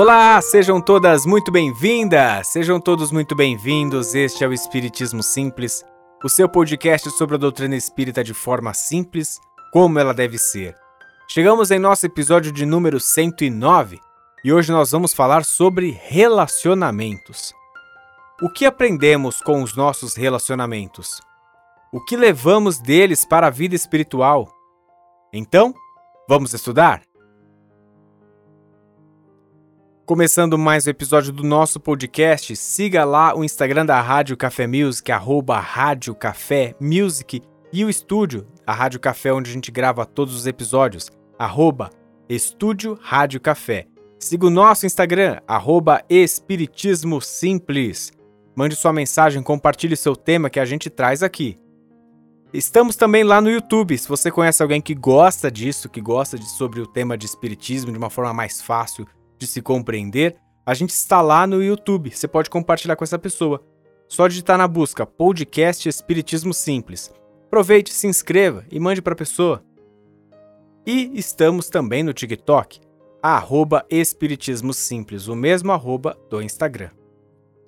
Olá, sejam todas muito bem-vindas, sejam todos muito bem-vindos. Este é o Espiritismo Simples, o seu podcast sobre a doutrina espírita de forma simples, como ela deve ser. Chegamos em nosso episódio de número 109 e hoje nós vamos falar sobre relacionamentos. O que aprendemos com os nossos relacionamentos? O que levamos deles para a vida espiritual? Então, vamos estudar? Começando mais um episódio do nosso podcast, siga lá o Instagram da Rádio Café Music, arroba Rádio Café Music, e o estúdio, a Rádio Café, onde a gente grava todos os episódios, arroba Estúdio Rádio Café. Siga o nosso Instagram, arroba Espiritismo Simples. Mande sua mensagem, compartilhe seu tema que a gente traz aqui. Estamos também lá no YouTube. Se você conhece alguém que gosta disso, que gosta de, sobre o tema de espiritismo de uma forma mais fácil de se compreender, a gente está lá no YouTube. Você pode compartilhar com essa pessoa. Só digitar na busca podcast Espiritismo Simples. Aproveite, se inscreva e mande para a pessoa. E estamos também no TikTok, arroba Espiritismo Simples, o mesmo arroba do Instagram.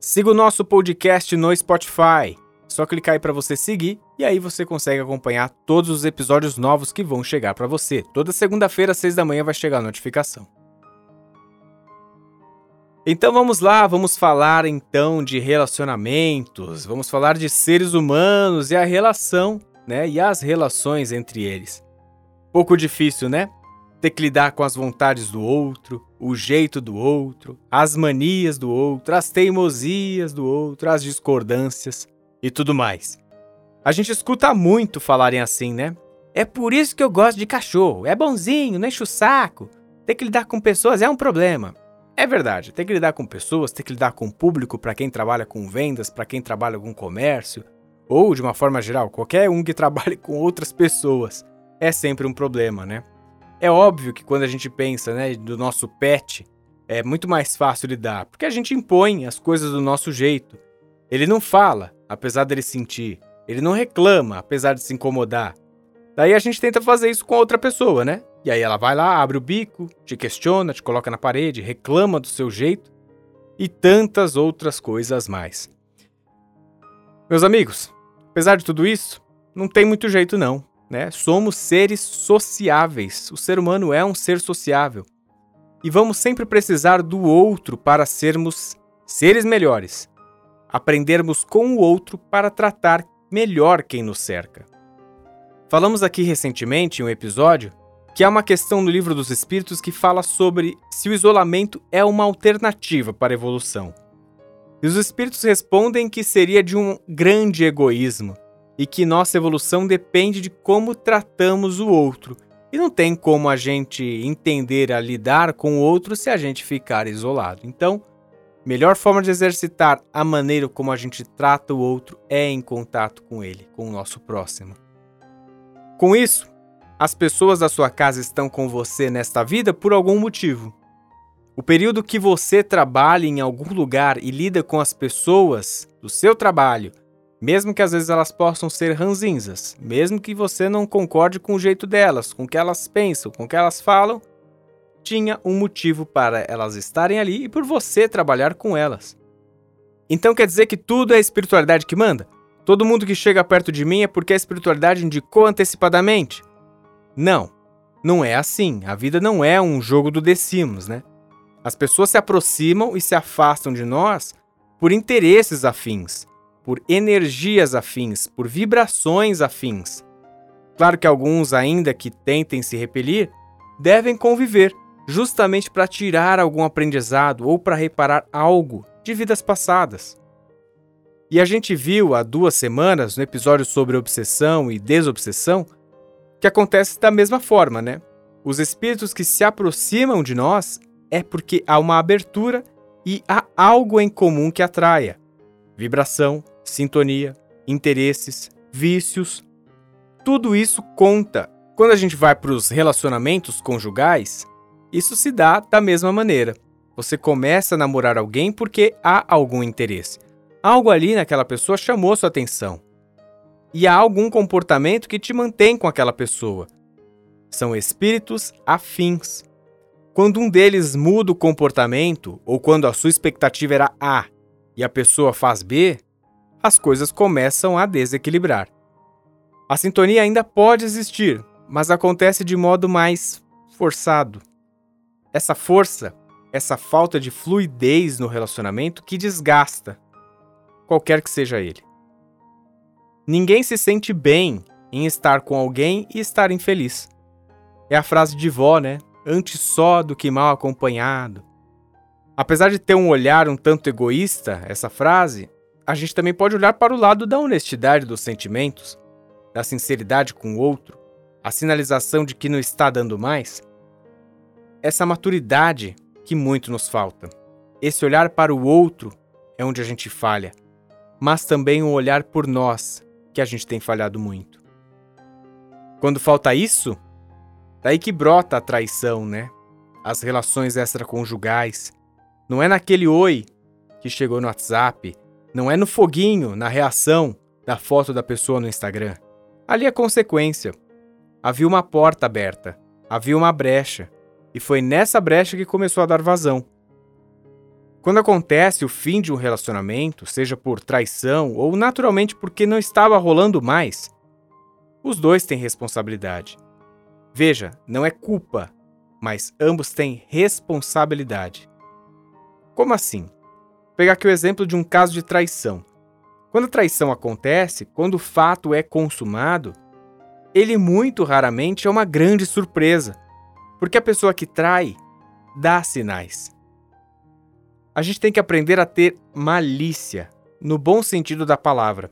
Siga o nosso podcast no Spotify. Só clicar aí para você seguir e aí você consegue acompanhar todos os episódios novos que vão chegar para você. Toda segunda-feira, às seis da manhã, vai chegar a notificação. Então vamos lá, vamos falar então de relacionamentos, vamos falar de seres humanos e a relação, né? E as relações entre eles. Pouco difícil, né? ter que lidar com as vontades do outro, o jeito do outro, as manias do outro, as teimosias do outro, as discordâncias e tudo mais. A gente escuta muito falarem assim, né? É por isso que eu gosto de cachorro. É bonzinho, não enche o saco. Ter que lidar com pessoas é um problema. É verdade, ter que lidar com pessoas, ter que lidar com o público, para quem trabalha com vendas, para quem trabalha com comércio, ou de uma forma geral, qualquer um que trabalhe com outras pessoas, é sempre um problema, né? É óbvio que quando a gente pensa, né, do nosso pet, é muito mais fácil lidar, porque a gente impõe as coisas do nosso jeito. Ele não fala, apesar dele sentir. Ele não reclama, apesar de se incomodar. Daí a gente tenta fazer isso com outra pessoa, né? E aí ela vai lá, abre o bico, te questiona, te coloca na parede, reclama do seu jeito e tantas outras coisas mais. Meus amigos, apesar de tudo isso, não tem muito jeito não né? Somos seres sociáveis. O ser humano é um ser sociável. E vamos sempre precisar do outro para sermos seres melhores. Aprendermos com o outro para tratar melhor quem nos cerca. Falamos aqui recentemente em um episódio que há uma questão no Livro dos Espíritos que fala sobre se o isolamento é uma alternativa para a evolução. E os espíritos respondem que seria de um grande egoísmo e que nossa evolução depende de como tratamos o outro. E não tem como a gente entender a lidar com o outro se a gente ficar isolado. Então, melhor forma de exercitar a maneira como a gente trata o outro é em contato com ele, com o nosso próximo. Com isso, as pessoas da sua casa estão com você nesta vida por algum motivo. O período que você trabalha em algum lugar e lida com as pessoas do seu trabalho mesmo que às vezes elas possam ser ranzinzas, mesmo que você não concorde com o jeito delas, com o que elas pensam, com o que elas falam, tinha um motivo para elas estarem ali e por você trabalhar com elas. Então quer dizer que tudo é a espiritualidade que manda? Todo mundo que chega perto de mim é porque a espiritualidade indicou antecipadamente? Não, não é assim. A vida não é um jogo do decimos, né? As pessoas se aproximam e se afastam de nós por interesses afins por energias afins, por vibrações afins. Claro que alguns, ainda que tentem se repelir, devem conviver, justamente para tirar algum aprendizado ou para reparar algo de vidas passadas. E a gente viu há duas semanas, no episódio sobre obsessão e desobsessão, que acontece da mesma forma, né? Os espíritos que se aproximam de nós é porque há uma abertura e há algo em comum que atraia: vibração, sintonia, interesses, vícios. Tudo isso conta. Quando a gente vai para os relacionamentos conjugais, isso se dá da mesma maneira. Você começa a namorar alguém porque há algum interesse. Algo ali naquela pessoa chamou sua atenção. E há algum comportamento que te mantém com aquela pessoa. São espíritos afins. Quando um deles muda o comportamento, ou quando a sua expectativa era A e a pessoa faz B, as coisas começam a desequilibrar. A sintonia ainda pode existir, mas acontece de modo mais forçado. Essa força, essa falta de fluidez no relacionamento que desgasta, qualquer que seja ele. Ninguém se sente bem em estar com alguém e estar infeliz. É a frase de vó, né? Antes só do que mal acompanhado. Apesar de ter um olhar um tanto egoísta, essa frase, a gente também pode olhar para o lado da honestidade dos sentimentos, da sinceridade com o outro, a sinalização de que não está dando mais. Essa maturidade que muito nos falta. Esse olhar para o outro é onde a gente falha, mas também um olhar por nós, que a gente tem falhado muito. Quando falta isso, daí que brota a traição, né? As relações extraconjugais. Não é naquele oi que chegou no WhatsApp, não é no foguinho, na reação da foto da pessoa no Instagram. Ali é consequência. Havia uma porta aberta, havia uma brecha, e foi nessa brecha que começou a dar vazão. Quando acontece o fim de um relacionamento, seja por traição ou naturalmente porque não estava rolando mais, os dois têm responsabilidade. Veja, não é culpa, mas ambos têm responsabilidade. Como assim? Vou pegar aqui o exemplo de um caso de traição. Quando a traição acontece, quando o fato é consumado, ele muito raramente é uma grande surpresa, porque a pessoa que trai dá sinais. A gente tem que aprender a ter malícia, no bom sentido da palavra.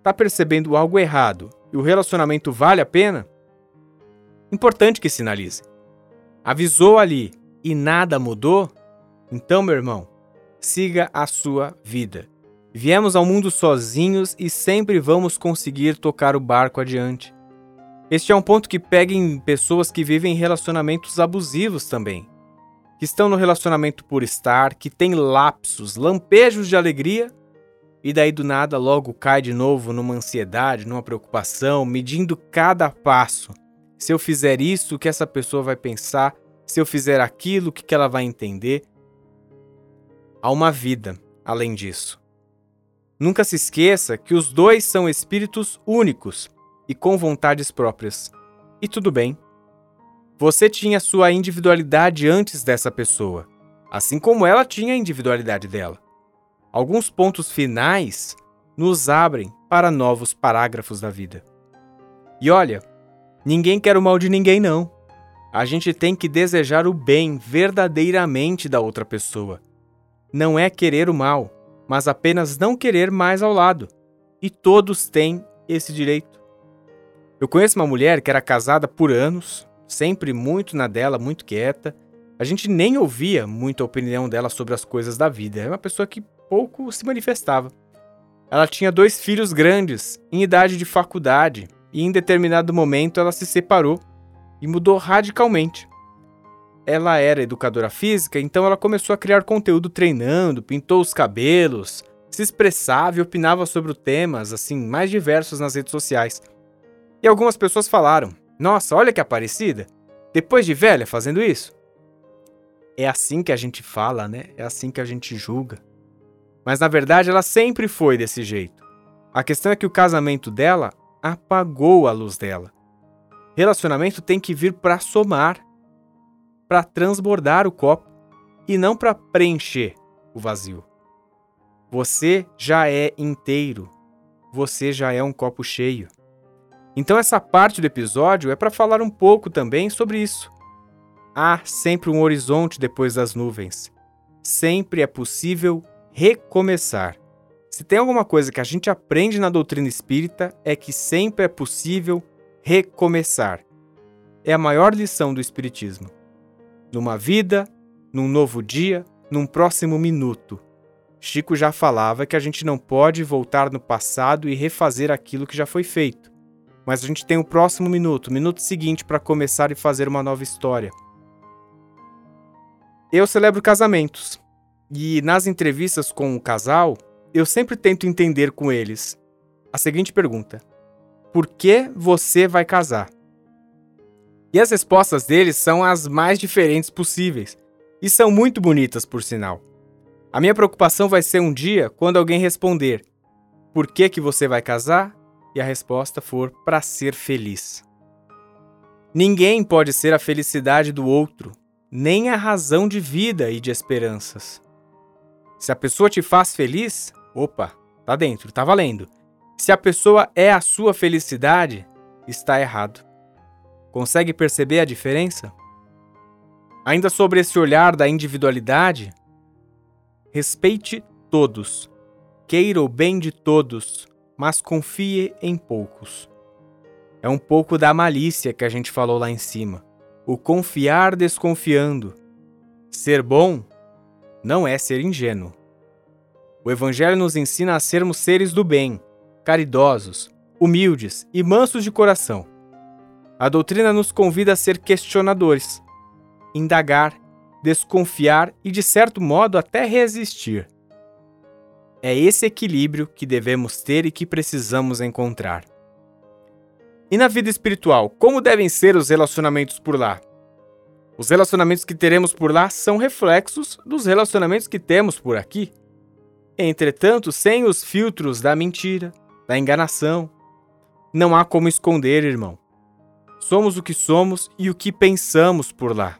Tá percebendo algo errado e o relacionamento vale a pena? Importante que sinalize. Avisou ali e nada mudou? Então, meu irmão, siga a sua vida. Viemos ao mundo sozinhos e sempre vamos conseguir tocar o barco adiante. Este é um ponto que pega em pessoas que vivem relacionamentos abusivos também. Que estão no relacionamento por estar, que tem lapsos, lampejos de alegria e daí do nada logo cai de novo numa ansiedade, numa preocupação, medindo cada passo. Se eu fizer isso, o que essa pessoa vai pensar? Se eu fizer aquilo, o que ela vai entender? Há uma vida além disso. Nunca se esqueça que os dois são espíritos únicos e com vontades próprias. E tudo bem. Você tinha sua individualidade antes dessa pessoa, assim como ela tinha a individualidade dela. Alguns pontos finais nos abrem para novos parágrafos da vida. E olha, ninguém quer o mal de ninguém, não. A gente tem que desejar o bem verdadeiramente da outra pessoa. Não é querer o mal, mas apenas não querer mais ao lado. E todos têm esse direito. Eu conheço uma mulher que era casada por anos, sempre muito na dela, muito quieta. A gente nem ouvia muito a opinião dela sobre as coisas da vida. É uma pessoa que pouco se manifestava. Ela tinha dois filhos grandes, em idade de faculdade, e em determinado momento ela se separou e mudou radicalmente ela era educadora física, então ela começou a criar conteúdo treinando, pintou os cabelos, se expressava e opinava sobre temas assim mais diversos nas redes sociais. E algumas pessoas falaram: "Nossa, olha que aparecida! Depois de velha fazendo isso?" É assim que a gente fala, né? É assim que a gente julga. Mas na verdade ela sempre foi desse jeito. A questão é que o casamento dela apagou a luz dela. Relacionamento tem que vir para somar para transbordar o copo e não para preencher o vazio. Você já é inteiro. Você já é um copo cheio. Então essa parte do episódio é para falar um pouco também sobre isso. Há sempre um horizonte depois das nuvens. Sempre é possível recomeçar. Se tem alguma coisa que a gente aprende na doutrina espírita é que sempre é possível recomeçar. É a maior lição do espiritismo numa vida, num novo dia, num próximo minuto. Chico já falava que a gente não pode voltar no passado e refazer aquilo que já foi feito. Mas a gente tem o próximo minuto, o minuto seguinte, para começar e fazer uma nova história. Eu celebro casamentos. E nas entrevistas com o casal, eu sempre tento entender com eles a seguinte pergunta: Por que você vai casar? E as respostas deles são as mais diferentes possíveis. E são muito bonitas, por sinal. A minha preocupação vai ser um dia quando alguém responder: Por que que você vai casar? E a resposta for: Para ser feliz. Ninguém pode ser a felicidade do outro, nem a razão de vida e de esperanças. Se a pessoa te faz feliz, opa, tá dentro, tá valendo. Se a pessoa é a sua felicidade, está errado. Consegue perceber a diferença? Ainda sobre esse olhar da individualidade, respeite todos, queira o bem de todos, mas confie em poucos. É um pouco da malícia que a gente falou lá em cima. O confiar desconfiando. Ser bom não é ser ingênuo. O Evangelho nos ensina a sermos seres do bem, caridosos, humildes e mansos de coração. A doutrina nos convida a ser questionadores, indagar, desconfiar e, de certo modo, até resistir. É esse equilíbrio que devemos ter e que precisamos encontrar. E na vida espiritual, como devem ser os relacionamentos por lá? Os relacionamentos que teremos por lá são reflexos dos relacionamentos que temos por aqui. Entretanto, sem os filtros da mentira, da enganação, não há como esconder, irmão. Somos o que somos e o que pensamos por lá.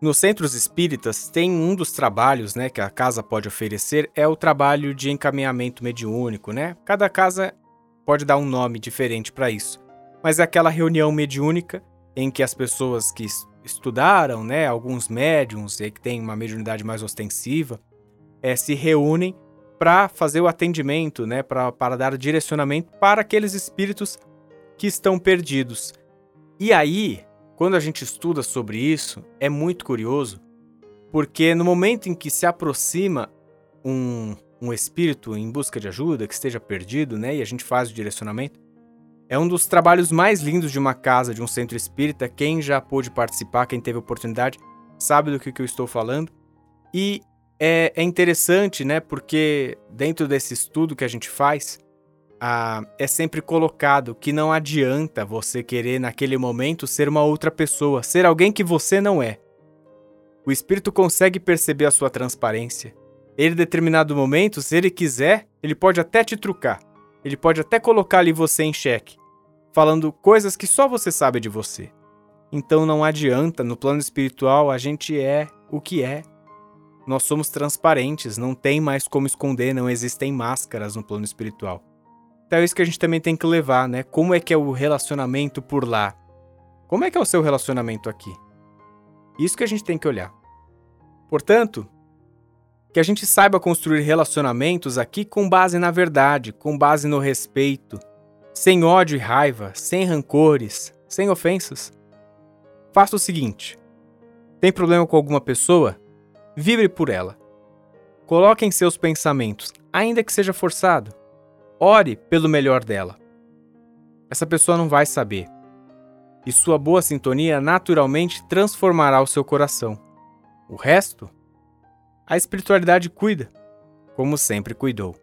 Nos centros espíritas, tem um dos trabalhos né, que a casa pode oferecer é o trabalho de encaminhamento mediúnico. Né? Cada casa pode dar um nome diferente para isso. Mas é aquela reunião mediúnica em que as pessoas que estudaram, né, alguns médiums e que têm uma mediunidade mais ostensiva, é, se reúnem para fazer o atendimento, né, para dar direcionamento para aqueles espíritos que estão perdidos. E aí, quando a gente estuda sobre isso, é muito curioso, porque no momento em que se aproxima um, um espírito em busca de ajuda, que esteja perdido, né? E a gente faz o direcionamento. É um dos trabalhos mais lindos de uma casa, de um centro espírita. Quem já pôde participar, quem teve oportunidade, sabe do que, que eu estou falando. E é, é, interessante, né? Porque dentro desse estudo que a gente faz, ah, é sempre colocado que não adianta você querer, naquele momento, ser uma outra pessoa, ser alguém que você não é. O espírito consegue perceber a sua transparência, ele, em determinado momento, se ele quiser, ele pode até te trucar. Ele pode até colocar ali você em xeque, falando coisas que só você sabe de você. Então não adianta, no plano espiritual, a gente é o que é. Nós somos transparentes, não tem mais como esconder, não existem máscaras no plano espiritual. Então é isso que a gente também tem que levar, né? Como é que é o relacionamento por lá? Como é que é o seu relacionamento aqui? Isso que a gente tem que olhar. Portanto, que a gente saiba construir relacionamentos aqui com base na verdade, com base no respeito, sem ódio e raiva, sem rancores, sem ofensas. Faça o seguinte: tem problema com alguma pessoa? Vibre por ela. Coloque em seus pensamentos, ainda que seja forçado. Ore pelo melhor dela. Essa pessoa não vai saber. E sua boa sintonia naturalmente transformará o seu coração. O resto a espiritualidade cuida, como sempre cuidou.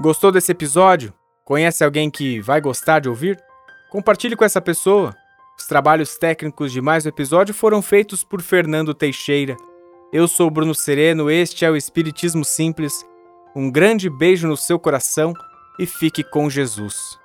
Gostou desse episódio? Conhece alguém que vai gostar de ouvir? Compartilhe com essa pessoa. Os trabalhos técnicos de mais um episódio foram feitos por Fernando Teixeira. Eu sou Bruno Sereno, este é o Espiritismo Simples. Um grande beijo no seu coração e fique com Jesus.